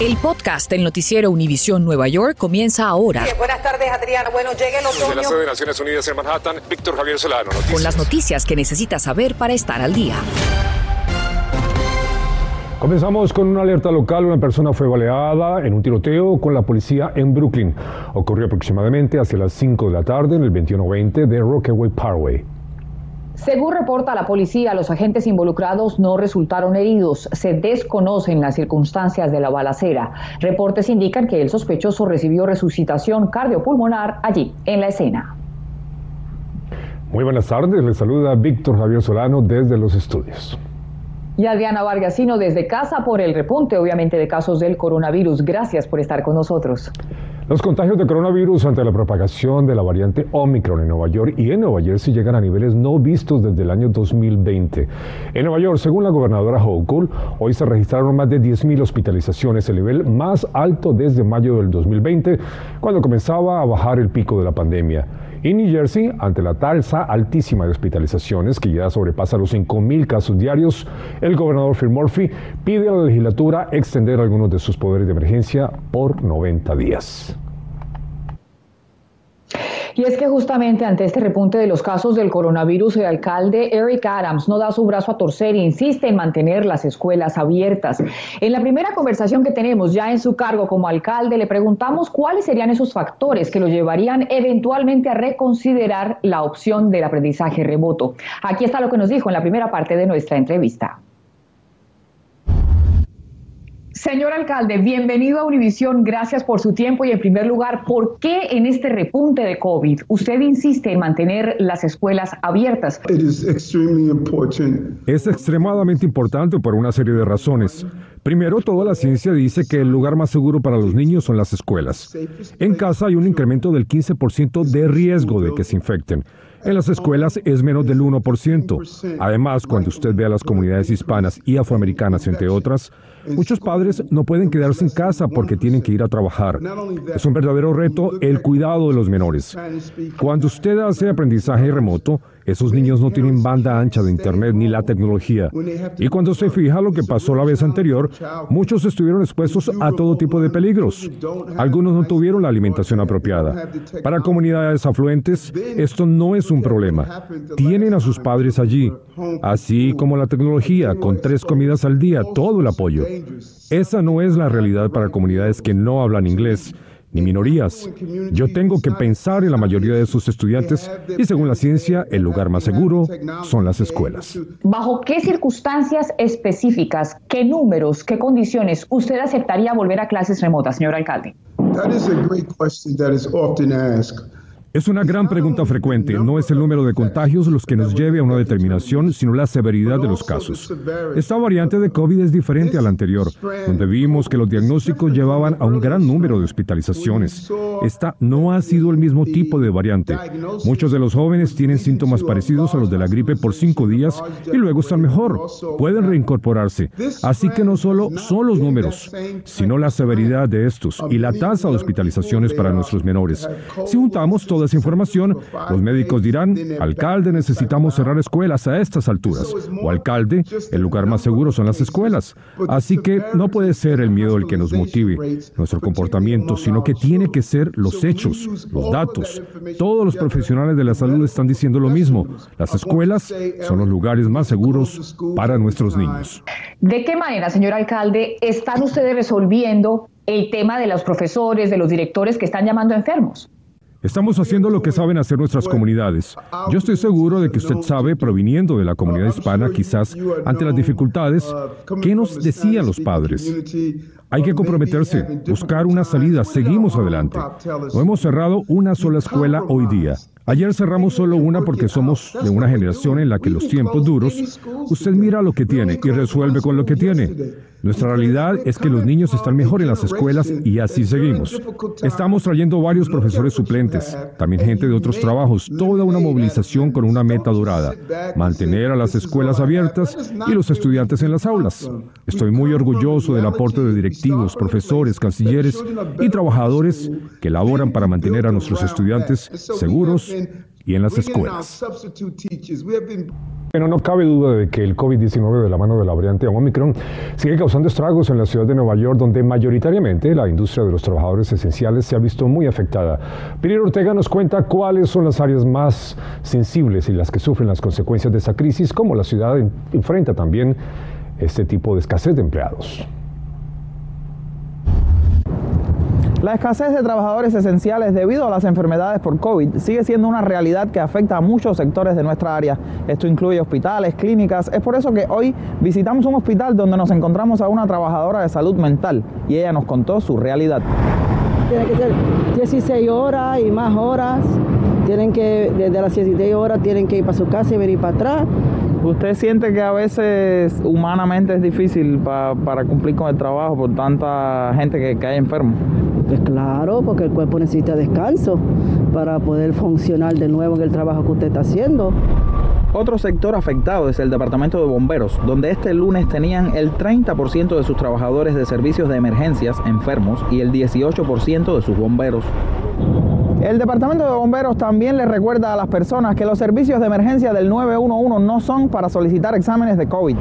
El podcast del noticiero Univisión Nueva York comienza ahora. buenas tardes, Adriana. Bueno, llega el otoño. Desde la sede de Naciones Unidas en Manhattan, Víctor Javier Solano. Noticias. Con las noticias que necesitas saber para estar al día. Comenzamos con una alerta local. Una persona fue baleada en un tiroteo con la policía en Brooklyn. Ocurrió aproximadamente hacia las 5 de la tarde en el 2120 de Rockaway Parkway. Según reporta la policía, los agentes involucrados no resultaron heridos. Se desconocen las circunstancias de la balacera. Reportes indican que el sospechoso recibió resucitación cardiopulmonar allí, en la escena. Muy buenas tardes, les saluda Víctor Javier Solano desde los estudios. Y Adriana Vargasino desde casa por el repunte, obviamente, de casos del coronavirus. Gracias por estar con nosotros. Los contagios de coronavirus ante la propagación de la variante Omicron en Nueva York y en Nueva Jersey llegan a niveles no vistos desde el año 2020. En Nueva York, según la gobernadora Hochul, hoy se registraron más de 10.000 hospitalizaciones, el nivel más alto desde mayo del 2020, cuando comenzaba a bajar el pico de la pandemia. En New Jersey, ante la tasa altísima de hospitalizaciones que ya sobrepasa los 5.000 casos diarios, el gobernador Phil Murphy pide a la legislatura extender algunos de sus poderes de emergencia por 90 días. Y es que justamente ante este repunte de los casos del coronavirus, el alcalde Eric Adams no da su brazo a torcer e insiste en mantener las escuelas abiertas. En la primera conversación que tenemos ya en su cargo como alcalde, le preguntamos cuáles serían esos factores que lo llevarían eventualmente a reconsiderar la opción del aprendizaje remoto. Aquí está lo que nos dijo en la primera parte de nuestra entrevista. Señor alcalde, bienvenido a Univisión, gracias por su tiempo y en primer lugar, ¿por qué en este repunte de COVID usted insiste en mantener las escuelas abiertas? Es extremadamente importante por una serie de razones. Primero, toda la ciencia dice que el lugar más seguro para los niños son las escuelas. En casa hay un incremento del 15% de riesgo de que se infecten. En las escuelas es menos del 1%. Además, cuando usted ve a las comunidades hispanas y afroamericanas, entre otras, muchos padres no pueden quedarse en casa porque tienen que ir a trabajar. Es un verdadero reto el cuidado de los menores. Cuando usted hace aprendizaje remoto, esos niños no tienen banda ancha de Internet ni la tecnología. Y cuando se fija lo que pasó la vez anterior, muchos estuvieron expuestos a todo tipo de peligros. Algunos no tuvieron la alimentación apropiada. Para comunidades afluentes, esto no es un problema. Tienen a sus padres allí, así como la tecnología, con tres comidas al día, todo el apoyo. Esa no es la realidad para comunidades que no hablan inglés ni minorías. Yo tengo que pensar en la mayoría de sus estudiantes y según la ciencia, el lugar más seguro son las escuelas. ¿Bajo qué circunstancias específicas, qué números, qué condiciones usted aceptaría volver a clases remotas, señor alcalde? Es una gran pregunta frecuente. No es el número de contagios los que nos lleve a una determinación, sino la severidad de los casos. Esta variante de COVID es diferente a la anterior, donde vimos que los diagnósticos llevaban a un gran número de hospitalizaciones. Esta no ha sido el mismo tipo de variante. Muchos de los jóvenes tienen síntomas parecidos a los de la gripe por cinco días y luego están mejor. Pueden reincorporarse. Así que no solo son los números, sino la severidad de estos y la tasa de hospitalizaciones para nuestros menores. Si juntamos todo esa información, los médicos dirán, alcalde, necesitamos cerrar escuelas a estas alturas. O alcalde, el lugar más seguro son las escuelas. Así que no puede ser el miedo el que nos motive nuestro comportamiento, sino que tiene que ser los hechos, los datos. Todos los profesionales de la salud están diciendo lo mismo. Las escuelas son los lugares más seguros para nuestros niños. ¿De qué manera, señor alcalde, están ustedes resolviendo el tema de los profesores, de los directores que están llamando enfermos? Estamos haciendo lo que saben hacer nuestras comunidades. Yo estoy seguro de que usted sabe, proviniendo de la comunidad hispana, quizás ante las dificultades, ¿qué nos decían los padres? Hay que comprometerse, buscar una salida, seguimos adelante. No hemos cerrado una sola escuela hoy día. Ayer cerramos solo una porque somos de una generación en la que los tiempos duros, usted mira lo que tiene y resuelve con lo que tiene. Nuestra realidad es que los niños están mejor en las escuelas y así seguimos. Estamos trayendo varios profesores suplentes, también gente de otros trabajos, toda una movilización con una meta dorada, mantener a las escuelas abiertas y los estudiantes en las aulas. Estoy muy orgulloso del aporte de directivos, profesores, cancilleres y trabajadores que laboran para mantener a nuestros estudiantes seguros y en las escuelas. Bueno, no cabe duda de que el COVID-19 de la mano de la variante Omicron sigue causando estragos en la ciudad de Nueva York, donde mayoritariamente la industria de los trabajadores esenciales se ha visto muy afectada. Peter Ortega nos cuenta cuáles son las áreas más sensibles y las que sufren las consecuencias de esa crisis, cómo la ciudad enfrenta también este tipo de escasez de empleados. La escasez de trabajadores esenciales debido a las enfermedades por COVID sigue siendo una realidad que afecta a muchos sectores de nuestra área. Esto incluye hospitales, clínicas. Es por eso que hoy visitamos un hospital donde nos encontramos a una trabajadora de salud mental y ella nos contó su realidad. Tiene que ser 16 horas y más horas. Tienen que, desde las 16 horas, tienen que ir para su casa y venir para atrás. ¿Usted siente que a veces humanamente es difícil para cumplir con el trabajo por tanta gente que cae enfermo? Pues claro, porque el cuerpo necesita descanso para poder funcionar de nuevo en el trabajo que usted está haciendo. Otro sector afectado es el Departamento de Bomberos, donde este lunes tenían el 30% de sus trabajadores de servicios de emergencias enfermos y el 18% de sus bomberos. El Departamento de Bomberos también le recuerda a las personas que los servicios de emergencia del 911 no son para solicitar exámenes de COVID.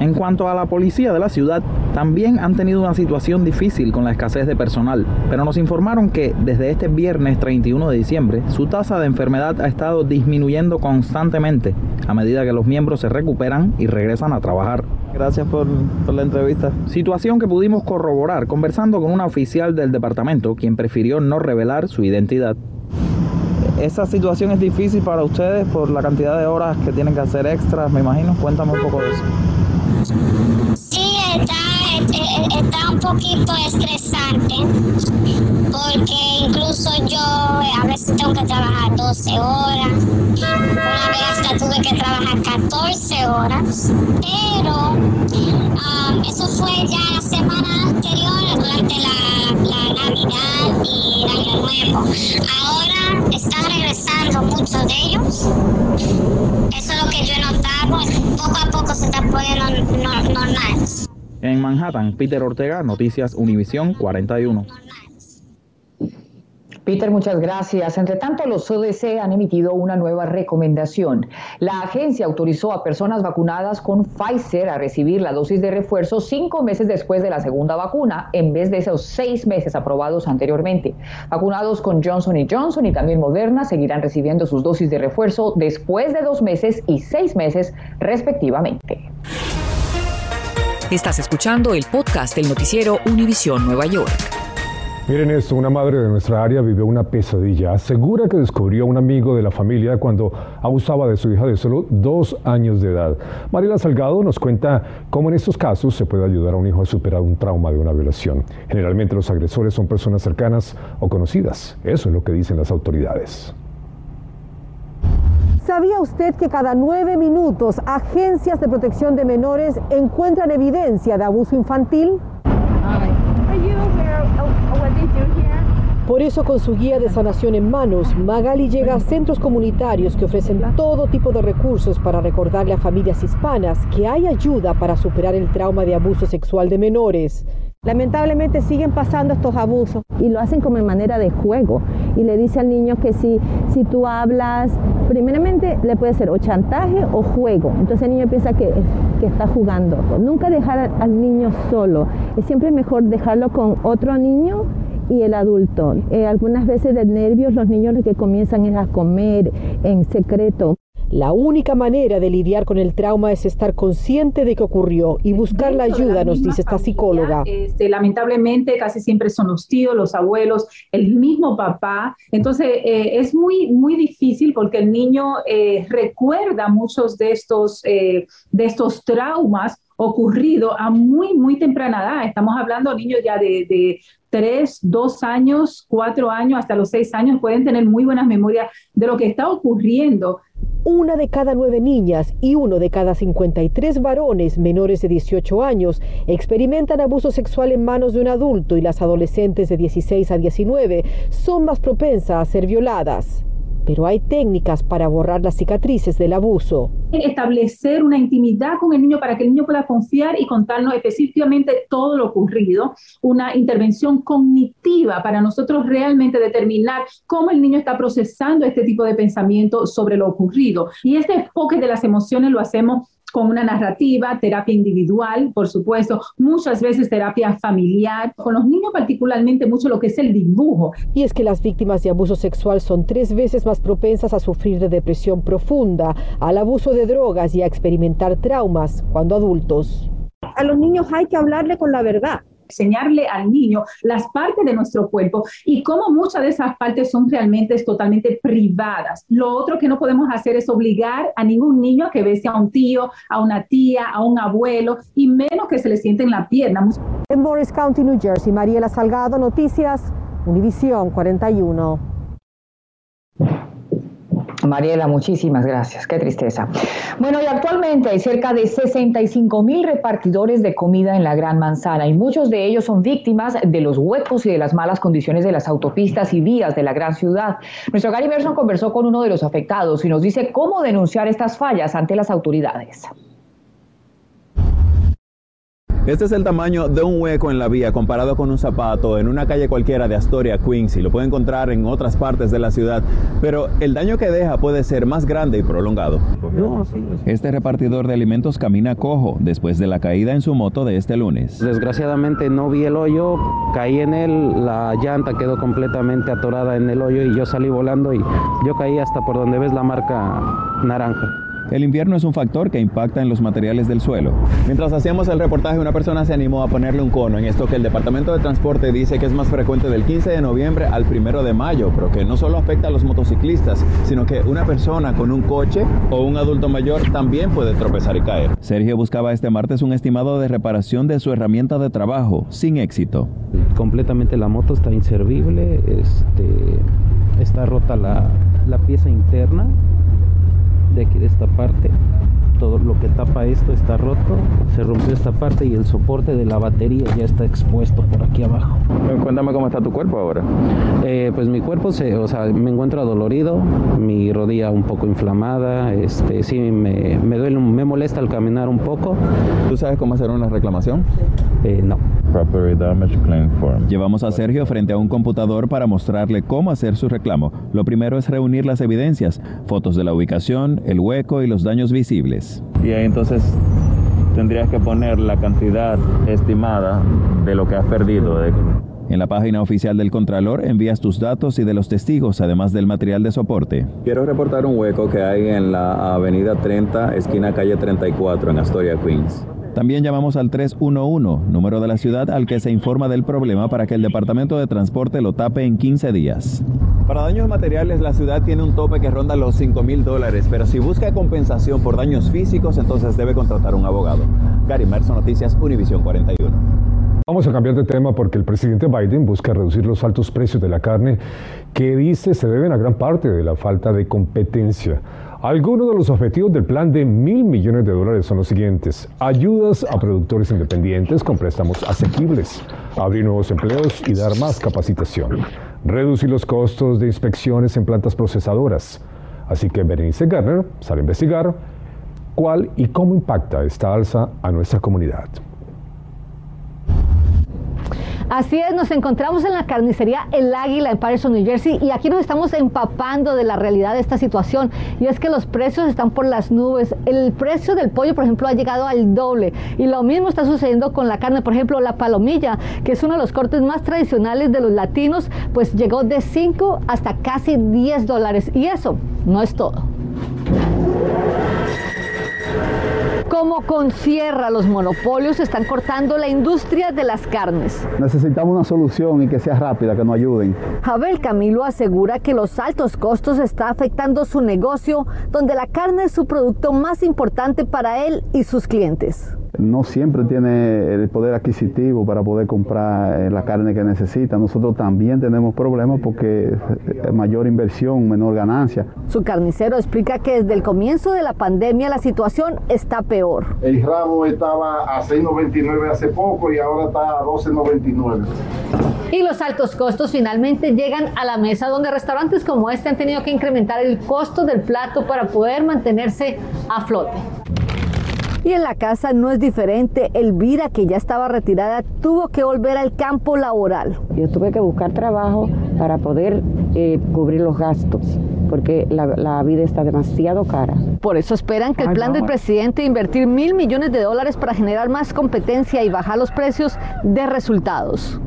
En cuanto a la policía de la ciudad, también han tenido una situación difícil con la escasez de personal, pero nos informaron que desde este viernes 31 de diciembre su tasa de enfermedad ha estado disminuyendo constantemente a medida que los miembros se recuperan y regresan a trabajar. Gracias por, la entrevista. Situación que pudimos corroborar conversando con una oficial del departamento, quien prefirió no revelar su identidad. Esa situación es difícil para ustedes por la cantidad de horas que tienen que hacer extras, me imagino. Cuéntame un poco de eso. Está, está un poquito estresante porque incluso yo a veces tengo que trabajar 12 horas, una vez hasta tuve que trabajar 14 horas, pero um, eso fue ya la semana anterior durante la, la Navidad y el Año Nuevo. Ahora están regresando muchos de ellos. Eso es lo que yo he notado. Poco a poco se está poniendo normal. En Manhattan, Peter Ortega, Noticias Univisión 41. Peter, muchas gracias. Entre tanto, los CDC han emitido una nueva recomendación. La agencia autorizó a personas vacunadas con Pfizer a recibir la dosis de refuerzo cinco meses después de la segunda vacuna, en vez de esos seis meses aprobados anteriormente. Vacunados con Johnson Johnson y también Moderna seguirán recibiendo sus dosis de refuerzo después de dos meses y seis meses, respectivamente. Estás escuchando el podcast del noticiero Univisión Nueva York. Miren esto, una madre de nuestra área vivió una pesadilla. Asegura que descubrió a un amigo de la familia cuando abusaba de su hija de solo dos años de edad. Mariela Salgado nos cuenta cómo en estos casos se puede ayudar a un hijo a superar un trauma de una violación. Generalmente los agresores son personas cercanas o conocidas. Eso es lo que dicen las autoridades. ¿Sabía usted que cada nueve minutos agencias de protección de menores encuentran evidencia de abuso infantil? Por eso con su guía de sanación en manos, Magali llega a centros comunitarios que ofrecen todo tipo de recursos para recordarle a familias hispanas que hay ayuda para superar el trauma de abuso sexual de menores. Lamentablemente siguen pasando estos abusos y lo hacen como en manera de juego y le dice al niño que si, si tú hablas, primeramente le puede ser o chantaje o juego, entonces el niño piensa que, que está jugando. Nunca dejar al niño solo, es siempre mejor dejarlo con otro niño y el adulto. Eh, algunas veces de nervios los niños lo que comienzan es a comer en secreto. La única manera de lidiar con el trauma es estar consciente de que ocurrió y buscar la ayuda, nos dice esta psicóloga. Este, lamentablemente casi siempre son los tíos, los abuelos, el mismo papá. Entonces eh, es muy, muy difícil porque el niño eh, recuerda muchos de estos, de estos traumas ocurrido a muy, muy temprana edad. Estamos hablando niños ya de, de tres, dos años, cuatro años, hasta los seis años, pueden tener muy buenas memorias de lo que está ocurriendo. Una de cada nueve niñas y uno de cada 53 varones menores de 18 años experimentan abuso sexual en manos de un adulto y las adolescentes de 16 a 19 son más propensas a ser violadas. Pero hay técnicas para borrar las cicatrices del abuso. Establecer una intimidad con el niño para que el niño pueda confiar y contarnos específicamente todo lo ocurrido, una intervención cognitiva para nosotros realmente determinar cómo el niño está procesando este tipo de pensamiento sobre lo ocurrido. Y este enfoque de las emociones lo hacemos con una narrativa, terapia individual, por supuesto, muchas veces terapia familiar, con los niños particularmente mucho lo que es el dibujo. Y es que las víctimas de abuso sexual son tres veces más propensas a sufrir de depresión profunda, al abuso de drogas y a experimentar traumas cuando adultos. A los niños hay que hablarle con la verdad enseñarle al niño las partes de nuestro cuerpo y cómo muchas de esas partes son realmente totalmente privadas. Lo otro que no podemos hacer es obligar a ningún niño a que bese a un tío, a una tía, a un abuelo y menos que se le siente en la pierna. En Morris County, New Jersey, Mariela Salgado, Noticias, Univisión 41. Mariela, muchísimas gracias. Qué tristeza. Bueno, y actualmente hay cerca de 65 mil repartidores de comida en la Gran Manzana y muchos de ellos son víctimas de los huecos y de las malas condiciones de las autopistas y vías de la gran ciudad. Nuestro Gary Berson conversó con uno de los afectados y nos dice cómo denunciar estas fallas ante las autoridades. Este es el tamaño de un hueco en la vía comparado con un zapato en una calle cualquiera de Astoria, Queens, y lo puede encontrar en otras partes de la ciudad, pero el daño que deja puede ser más grande y prolongado. Este repartidor de alimentos camina cojo después de la caída en su moto de este lunes. Desgraciadamente no vi el hoyo, caí en él, la llanta quedó completamente atorada en el hoyo y yo salí volando y yo caí hasta por donde ves la marca naranja. El invierno es un factor que impacta en los materiales del suelo. Mientras hacíamos el reportaje, una persona se animó a ponerle un cono en esto que el Departamento de Transporte dice que es más frecuente del 15 de noviembre al 1 de mayo, pero que no solo afecta a los motociclistas, sino que una persona con un coche o un adulto mayor también puede tropezar y caer. Sergio buscaba este martes un estimado de reparación de su herramienta de trabajo, sin éxito. Completamente la moto está inservible, este, está rota la, la pieza interna de aquí de esta parte todo lo que tapa esto está roto se rompió esta parte y el soporte de la batería ya está expuesto por aquí abajo. Cuéntame cómo está tu cuerpo ahora. Eh, pues mi cuerpo se o sea me encuentro adolorido mi rodilla un poco inflamada este sí me, me duele me molesta al caminar un poco. Tú sabes cómo hacer una reclamación eh, no Llevamos a Sergio frente a un computador para mostrarle cómo hacer su reclamo. Lo primero es reunir las evidencias, fotos de la ubicación, el hueco y los daños visibles. Y ahí entonces tendrías que poner la cantidad estimada de lo que has perdido. En la página oficial del Contralor envías tus datos y de los testigos, además del material de soporte. Quiero reportar un hueco que hay en la avenida 30, esquina calle 34, en Astoria, Queens. También llamamos al 311, número de la ciudad al que se informa del problema para que el Departamento de Transporte lo tape en 15 días. Para daños materiales, la ciudad tiene un tope que ronda los 5 mil dólares, pero si busca compensación por daños físicos, entonces debe contratar un abogado. Gary Merso, Noticias, Univisión 41. Vamos a cambiar de tema porque el presidente Biden busca reducir los altos precios de la carne que dice se deben a gran parte de la falta de competencia. Algunos de los objetivos del plan de mil millones de dólares son los siguientes. Ayudas a productores independientes con préstamos asequibles, abrir nuevos empleos y dar más capacitación, reducir los costos de inspecciones en plantas procesadoras. Así que Berenice Garner sale a investigar cuál y cómo impacta esta alza a nuestra comunidad. Así es, nos encontramos en la carnicería El Águila en Patterson, New Jersey, y aquí nos estamos empapando de la realidad de esta situación. Y es que los precios están por las nubes. El precio del pollo, por ejemplo, ha llegado al doble. Y lo mismo está sucediendo con la carne. Por ejemplo, la palomilla, que es uno de los cortes más tradicionales de los latinos, pues llegó de 5 hasta casi 10 dólares. Y eso no es todo. Como con Sierra, los monopolios están cortando la industria de las carnes. Necesitamos una solución y que sea rápida, que nos ayuden. Abel Camilo asegura que los altos costos están afectando su negocio, donde la carne es su producto más importante para él y sus clientes. No siempre tiene el poder adquisitivo para poder comprar eh, la carne que necesita. Nosotros también tenemos problemas porque mayor inversión, menor ganancia. Su carnicero explica que desde el comienzo de la pandemia la situación está peor. El rabo estaba a 6.99 hace poco y ahora está a 12.99. Y los altos costos finalmente llegan a la mesa donde restaurantes como este han tenido que incrementar el costo del plato para poder mantenerse a flote. Y en la casa no es diferente. Elvira, que ya estaba retirada, tuvo que volver al campo laboral. Yo tuve que buscar trabajo para poder eh, cubrir los gastos, porque la, vida está demasiado cara. Por eso esperan que el plan del presidente de invertir mil millones de dólares para generar más competencia y bajar los precios de resultados.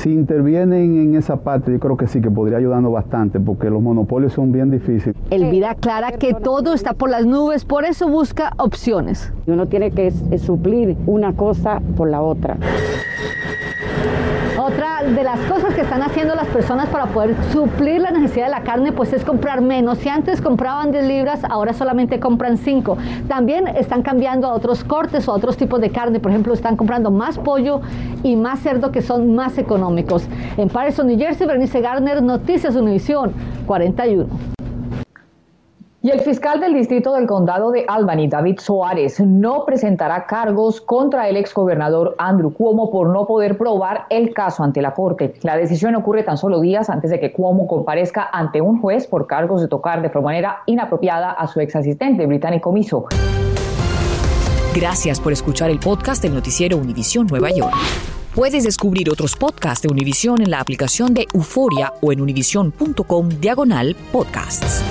Si intervienen en esa parte, yo creo que sí que podría ayudarnos bastante, porque los monopolios son bien difíciles. Elvira aclara que todo está por las nubes, por eso busca opciones. Uno tiene que suplir una cosa por la otra. Otra de las cosas que están haciendo las personas para poder suplir la necesidad de la carne, pues es comprar menos. Si antes compraban 10 libras, ahora solamente compran 5. También están cambiando a otros cortes o a otros tipos de carne. Por ejemplo, están comprando más pollo y más cerdo que son más económicos. En Patterson, New Jersey, Bernice Garner, Noticias Univisión 41. Y el fiscal del distrito del condado de Albany, David Soares, no presentará cargos contra el exgobernador Andrew Cuomo por no poder probar el caso ante la corte. La decisión ocurre tan solo días antes de que Cuomo comparezca ante un juez por cargos de tocar de manera inapropiada a su ex asistente británico Miso. Gracias por escuchar el podcast del noticiero Univisión Nueva York. Puedes descubrir otros podcasts de Univisión en la aplicación de Euforia o en univision.com diagonal podcasts.